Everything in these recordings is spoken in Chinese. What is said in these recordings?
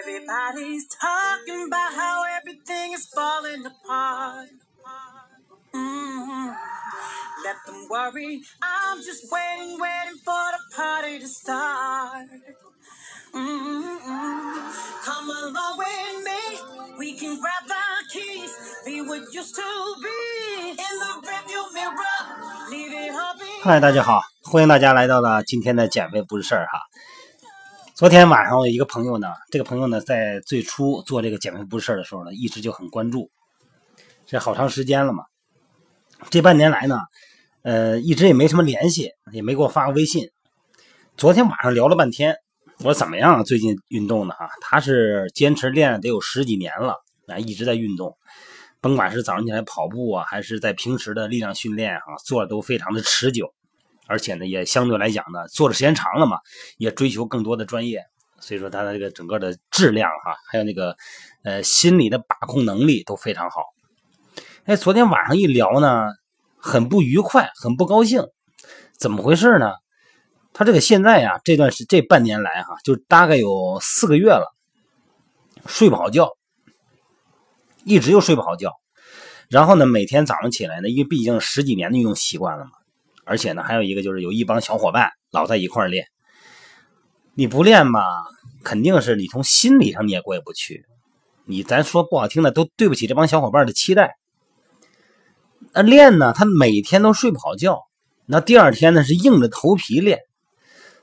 Everybody's talking about how everything is falling apart. mm Let them worry. I'm just waiting, waiting for the party to start. Mm-hmm. Come along with me. We can grab the keys. Be what used to be. In the rearview mirror. Leave it all behind. 嗨，大家好，欢迎大家来到了今天的减肥不是事儿哈。 昨天晚上我一个朋友呢，这个朋友呢，在最初做这个减肥不事的时候呢，一直就很关注，这好长时间了嘛。这半年来呢，呃，一直也没什么联系，也没给我发过微信。昨天晚上聊了半天，我说怎么样？最近运动呢？哈，他是坚持练得有十几年了，啊，一直在运动，甭管是早上起来跑步啊，还是在平时的力量训练啊，做的都非常的持久。而且呢，也相对来讲呢，做的时间长了嘛，也追求更多的专业，所以说他的这个整个的质量哈，还有那个呃心理的把控能力都非常好。哎，昨天晚上一聊呢，很不愉快，很不高兴，怎么回事呢？他这个现在呀，这段时这半年来哈，就大概有四个月了，睡不好觉，一直又睡不好觉。然后呢，每天早上起来呢，因为毕竟十几年的运动习惯了嘛。而且呢，还有一个就是有一帮小伙伴老在一块练，你不练吧，肯定是你从心理上你也过意不去。你咱说不好听的，都对不起这帮小伙伴的期待。那练呢，他每天都睡不好觉，那第二天呢是硬着头皮练，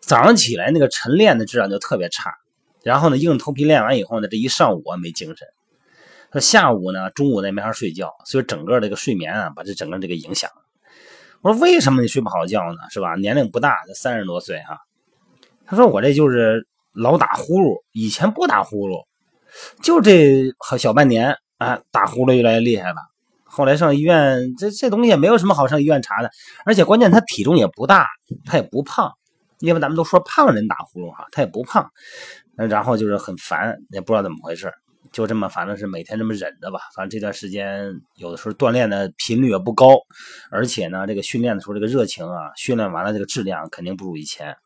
早上起来那个晨练的质量就特别差。然后呢，硬着头皮练完以后呢，这一上午啊没精神，说下午呢、中午呢没法睡觉，所以整个这个睡眠啊，把这整个这个影响。我说为什么你睡不好觉呢？是吧？年龄不大，才三十多岁哈。他说我这就是老打呼噜，以前不打呼噜，就这好小半年啊，打呼噜越来越厉害了。后来上医院，这这东西也没有什么好上医院查的，而且关键他体重也不大，他也不胖，因为咱们都说胖人打呼噜哈，他也不胖，然后就是很烦，也不知道怎么回事。就这么，反正是每天这么忍着吧。反正这段时间有的时候锻炼的频率也不高，而且呢，这个训练的时候这个热情啊，训练完了这个质量肯定不如以前。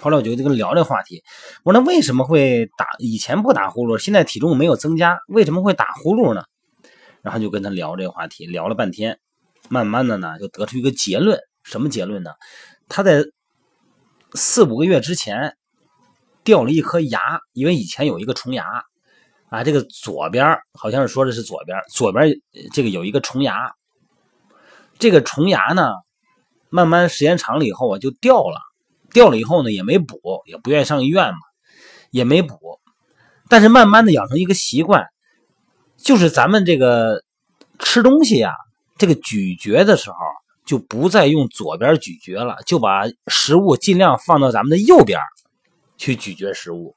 后来我就跟他聊这个话题，我说那为什么会打？以前不打呼噜，现在体重没有增加，为什么会打呼噜呢？然后就跟他聊这个话题，聊了半天，慢慢的呢，就得出一个结论。什么结论呢？他在四五个月之前掉了一颗牙，因为以前有一个虫牙。啊，这个左边好像是说的是左边，左边这个有一个虫牙，这个虫牙呢，慢慢时间长了以后啊，就掉了，掉了以后呢，也没补，也不愿意上医院嘛，也没补，但是慢慢的养成一个习惯，就是咱们这个吃东西呀，这个咀嚼的时候就不再用左边咀嚼了，就把食物尽量放到咱们的右边去咀嚼食物。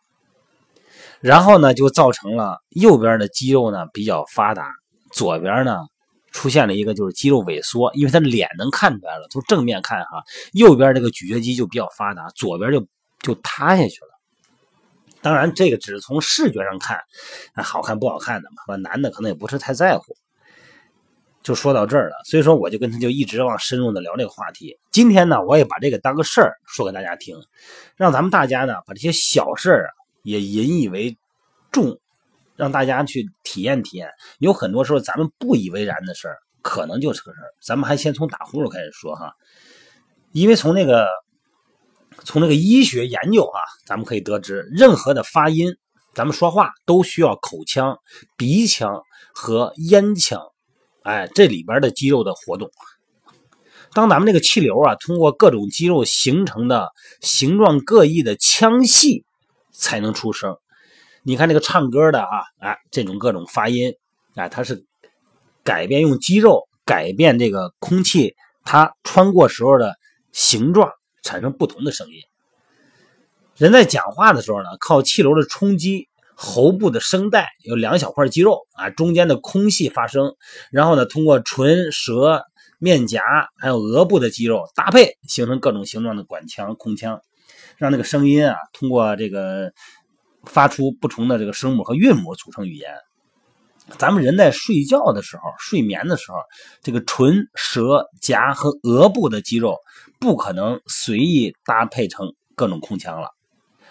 然后呢，就造成了右边的肌肉呢比较发达，左边呢出现了一个就是肌肉萎缩，因为他脸能看出来了，从正面看哈，右边这个咀嚼肌就比较发达，左边就就塌下去了。当然，这个只是从视觉上看，好看不好看的嘛，男的可能也不是太在乎。就说到这儿了，所以说我就跟他就一直往深入的聊这个话题。今天呢，我也把这个当个事儿说给大家听，让咱们大家呢把这些小事儿啊。也引以为重，让大家去体验体验。有很多时候咱们不以为然的事儿，可能就是个事儿。咱们还先从打呼噜开始说哈，因为从那个从那个医学研究啊，咱们可以得知，任何的发音，咱们说话都需要口腔、鼻腔和咽腔，哎，这里边的肌肉的活动。当咱们那个气流啊，通过各种肌肉形成的形状各异的腔隙。才能出声。你看那个唱歌的啊，哎，这种各种发音，啊，它是改变用肌肉改变这个空气它穿过时候的形状，产生不同的声音。人在讲话的时候呢，靠气流的冲击，喉部的声带有两小块肌肉啊，中间的空隙发声，然后呢，通过唇、舌、面颊还有额部的肌肉搭配，形成各种形状的管腔、空腔。让那个声音啊，通过这个发出不同的这个声母和韵母组成语言。咱们人在睡觉的时候、睡眠的时候，这个唇、舌、颊和额部的肌肉不可能随意搭配成各种空腔了。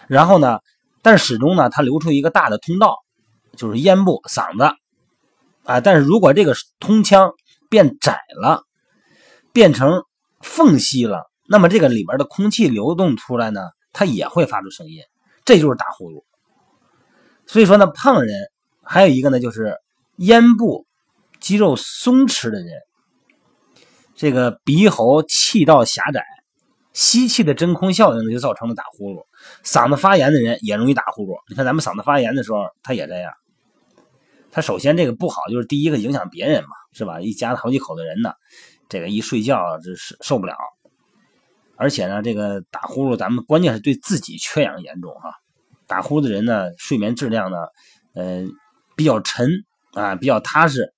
然后呢，但始终呢，它留出一个大的通道，就是咽部、嗓子啊。但是如果这个通腔变窄了，变成缝隙了，那么这个里面的空气流动出来呢，它也会发出声音，这就是打呼噜。所以说呢，胖人还有一个呢，就是咽部肌肉松弛的人，这个鼻喉气道狭窄，吸气的真空效应呢，就造成了打呼噜。嗓子发炎的人也容易打呼噜。你看咱们嗓子发炎的时候，他也这样。他首先这个不好，就是第一个影响别人嘛，是吧？一家子好几口的人呢，这个一睡觉就是受不了。而且呢，这个打呼噜，咱们关键是对自己缺氧严重哈。打呼的人呢，睡眠质量呢，呃，比较沉啊，比较踏实。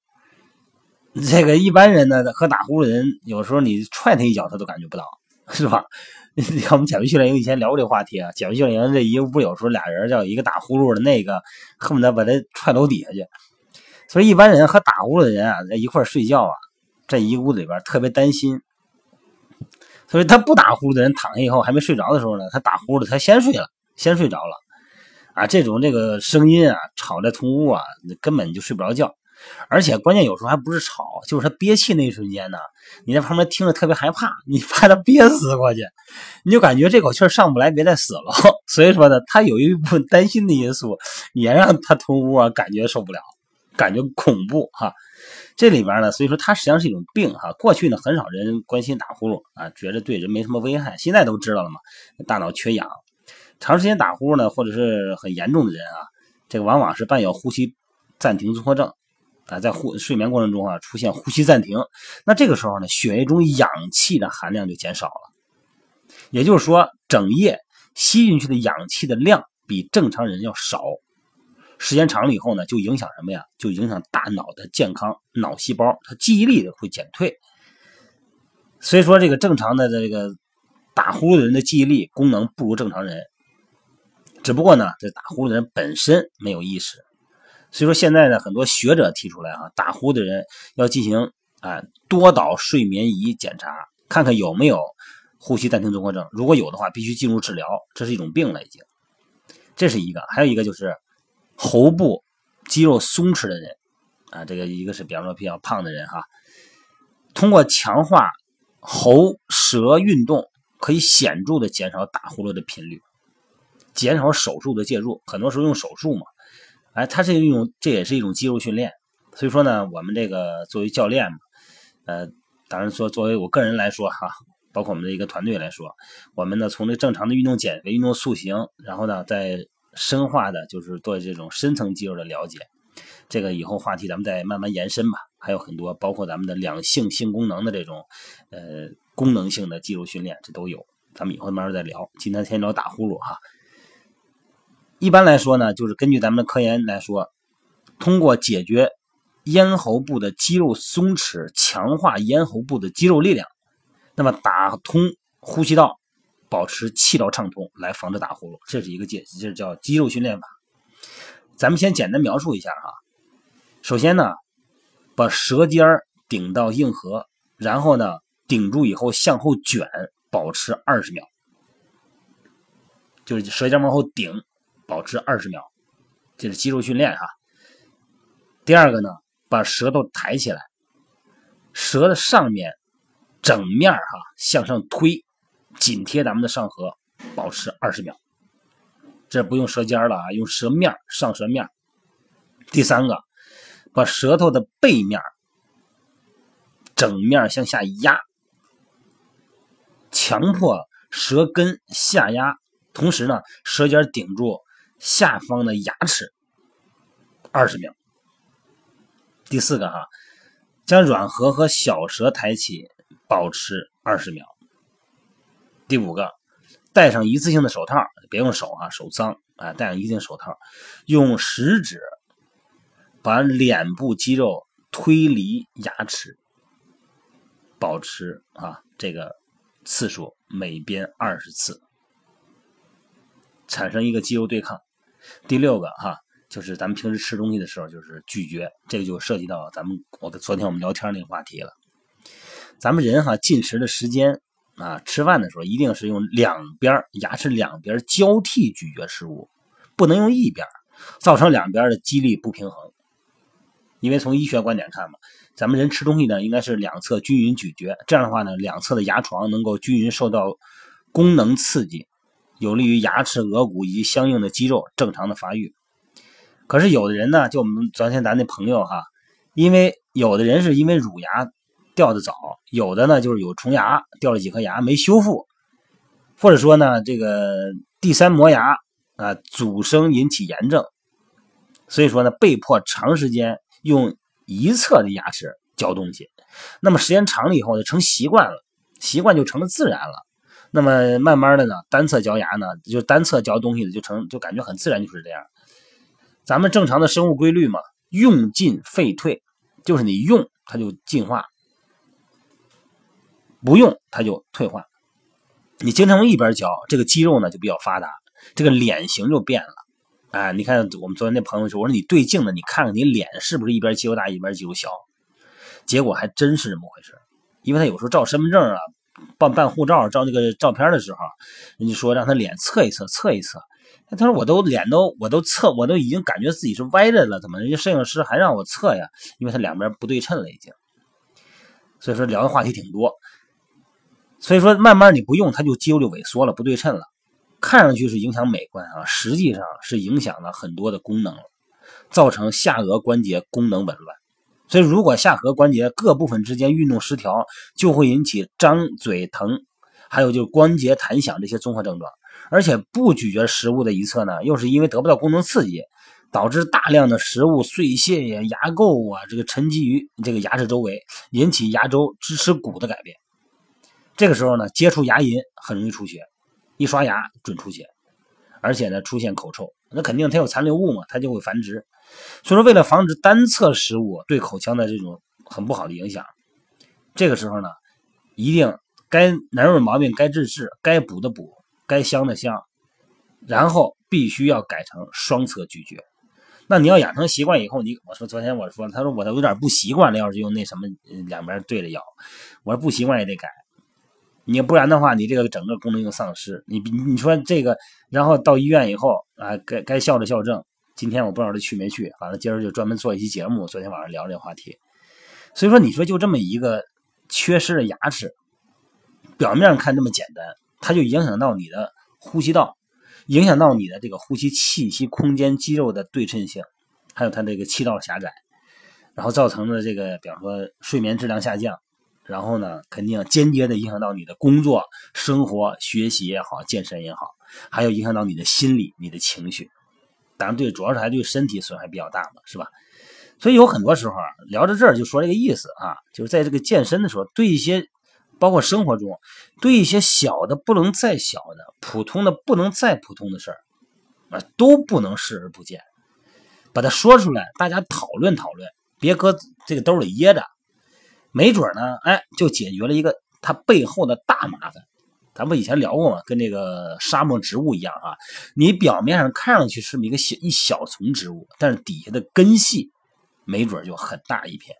这个一般人呢，和打呼的人，有时候你踹他一脚，他都感觉不到，是吧？你看我们减肥训练营以前聊过这个话题啊，减肥训练营这一屋有时候俩人叫一个打呼噜的，那个恨不得把他踹楼底下去。所以一般人和打呼噜的人啊，在一块睡觉啊，这一屋子里边特别担心。所以他不打呼的人躺下以后还没睡着的时候呢，他打呼的他先睡了，先睡着了。啊，这种这个声音啊，吵在同屋啊，根本就睡不着觉。而且关键有时候还不是吵，就是他憋气那一瞬间呢，你在旁边听着特别害怕，你怕他憋死过去，你就感觉这口气上不来，别再死了。所以说呢，他有一部分担心的因素，也让他同屋啊感觉受不了，感觉恐怖哈。这里边呢，所以说它实际上是一种病哈。过去呢，很少人关心打呼噜啊，觉得对人没什么危害。现在都知道了嘛，大脑缺氧。长时间打呼噜呢，或者是很严重的人啊，这个往往是伴有呼吸暂停综合症啊，在呼睡眠过程中啊出现呼吸暂停，那这个时候呢，血液中氧气的含量就减少了，也就是说，整夜吸进去的氧气的量比正常人要少，时间长了以后呢，就影响什么呀？就影响大脑的健康，脑细胞它记忆力会减退，所以说这个正常的这个打呼噜的人的记忆力功能不如正常人。只不过呢，这打呼噜的人本身没有意识，所以说现在呢，很多学者提出来啊，打呼的人要进行啊多导睡眠仪检查，看看有没有呼吸暂停综合症。如果有的话，必须进入治疗，这是一种病了已经。这是一个，还有一个就是喉部肌肉松弛的人啊，这个一个是比方说比较胖的人哈，通过强化喉舌运动，可以显著的减少打呼噜的频率。减少手术的介入，很多时候用手术嘛，哎，它是一种，这也是一种肌肉训练。所以说呢，我们这个作为教练，呃，当然说作为我个人来说哈，包括我们的一个团队来说，我们呢从这正常的运动减肥、运动塑形，然后呢再深化的就是对这种深层肌肉的了解。这个以后话题咱们再慢慢延伸吧，还有很多包括咱们的两性性功能的这种呃功能性的肌肉训练，这都有，咱们以后慢慢再聊。今天先聊打呼噜哈。一般来说呢，就是根据咱们的科研来说，通过解决咽喉部的肌肉松弛，强化咽喉部的肌肉力量，那么打通呼吸道，保持气道畅通，来防止打呼噜，这是一个解，这叫肌肉训练法。咱们先简单描述一下哈。首先呢，把舌尖顶到硬核，然后呢顶住以后向后卷，保持二十秒，就是舌尖往后顶。保持二十秒，这是肌肉训练哈。第二个呢，把舌头抬起来，舌的上面整面哈向上推，紧贴咱们的上颌，保持二十秒。这不用舌尖了啊，用舌面上舌面。第三个，把舌头的背面整面向下压，强迫舌根下压，同时呢，舌尖顶住。下方的牙齿，二十秒。第四个哈，将软腭和小舌抬起，保持二十秒。第五个，戴上一次性的手套，别用手啊，手脏啊，戴上一次性手套，用食指把脸部肌肉推离牙齿，保持啊这个次数每边二十次，产生一个肌肉对抗。第六个哈，就是咱们平时吃东西的时候，就是咀嚼，这个就涉及到咱们我昨天我们聊天那个话题了。咱们人哈进食的时间啊，吃饭的时候一定是用两边牙齿两边交替咀嚼食物，不能用一边，造成两边的肌力不平衡。因为从医学观点看嘛，咱们人吃东西呢，应该是两侧均匀咀嚼，这样的话呢，两侧的牙床能够均匀受到功能刺激，有利于牙齿、额骨以及相应的肌肉正常的发育。可是有的人呢，就我们昨天咱那朋友哈，因为有的人是因为乳牙掉的早，有的呢就是有虫牙掉了几颗牙没修复，或者说呢这个第三磨牙啊阻生引起炎症，所以说呢被迫长时间。用一侧的牙齿嚼东西，那么时间长了以后就成习惯了，习惯就成了自然了。那么慢慢的呢，单侧嚼牙呢，就单侧嚼东西的就成就感觉很自然，就是这样。咱们正常的生物规律嘛，用进废退，就是你用它就进化，不用它就退化。你经常用一边嚼，这个肌肉呢就比较发达，这个脸型就变了。哎，你看我们昨天那朋友说，我说你对镜子，你看看你脸是不是一边肌肉大一边肌肉小？结果还真是这么回事。因为他有时候照身份证啊，办办护照照那个照片的时候，人家说让他脸侧一侧，侧一侧。他说我都脸都我都侧，我都已经感觉自己是歪着了，怎么人家摄影师还让我侧呀？因为他两边不对称了已经。所以说聊的话题挺多。所以说慢慢你不用，它就肌肉就萎缩了，不对称了。看上去是影响美观啊，实际上是影响了很多的功能，造成下颌关节功能紊乱。所以，如果下颌关节各部分之间运动失调，就会引起张嘴疼，还有就是关节弹响这些综合症状。而且，不咀嚼食物的一侧呢，又是因为得不到功能刺激，导致大量的食物碎屑呀、牙垢啊，这个沉积于这个牙齿周围，引起牙周支持骨的改变。这个时候呢，接触牙龈很容易出血。一刷牙准出血，而且呢出现口臭，那肯定它有残留物嘛，它就会繁殖。所以说，为了防止单侧食物对口腔的这种很不好的影响，这个时候呢，一定该哪有毛病该治治，该补的补，该香的香，然后必须要改成双侧咀嚼。那你要养成习惯以后，你我说昨天我说，他说我都有点不习惯了，要是用那什么两边对着咬，我说不习惯也得改。你不然的话，你这个整个功能就丧失。你你说这个，然后到医院以后啊，该该校的校正。今天我不知道他去没去，反正今儿就专门做一期节目。昨天晚上聊这个话题，所以说你说就这么一个缺失的牙齿，表面看这么简单，它就影响到你的呼吸道，影响到你的这个呼吸气息空间肌肉的对称性，还有它这个气道狭窄，然后造成的这个，比方说睡眠质量下降。然后呢，肯定要间接的影响到你的工作、生活、学习也好，健身也好，还有影响到你的心理、你的情绪。当然，对，主要是还对身体损害比较大嘛，是吧？所以有很多时候啊，聊到这儿就说这个意思啊，就是在这个健身的时候，对一些包括生活中，对一些小的不能再小的、普通的不能再普通的事儿啊，都不能视而不见，把它说出来，大家讨论讨论，别搁这个兜里掖着。没准呢，哎，就解决了一个它背后的大麻烦。咱不以前聊过吗？跟这个沙漠植物一样啊，你表面上看上去是一个小一小丛植物，但是底下的根系没准就很大一片。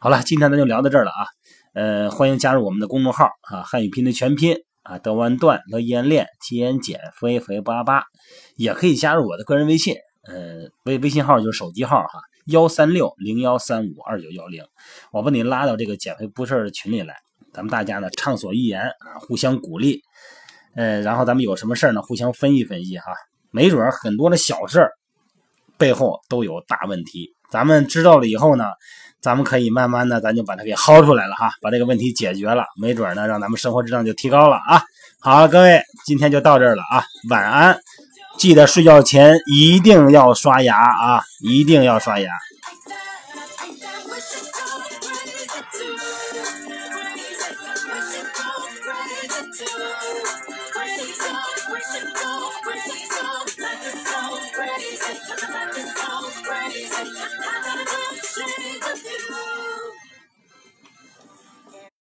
好了，今天咱就聊到这儿了啊。呃，欢迎加入我们的公众号啊，汉语拼的全拼啊，德完段乐燕练吉言简飞飞八八，也可以加入我的个人微信，呃，微微信号就是手机号哈。幺三六零幺三五二九幺零，我把你拉到这个减肥不事的群里来，咱们大家呢畅所欲言啊，互相鼓励，呃，然后咱们有什么事儿呢，互相分析分析哈，没准很多的小事儿背后都有大问题，咱们知道了以后呢，咱们可以慢慢的咱就把它给薅出来了哈，把这个问题解决了，没准呢让咱们生活质量就提高了啊。好，各位，今天就到这儿了啊，晚安。记得睡觉前一定要刷牙啊！一定要刷牙。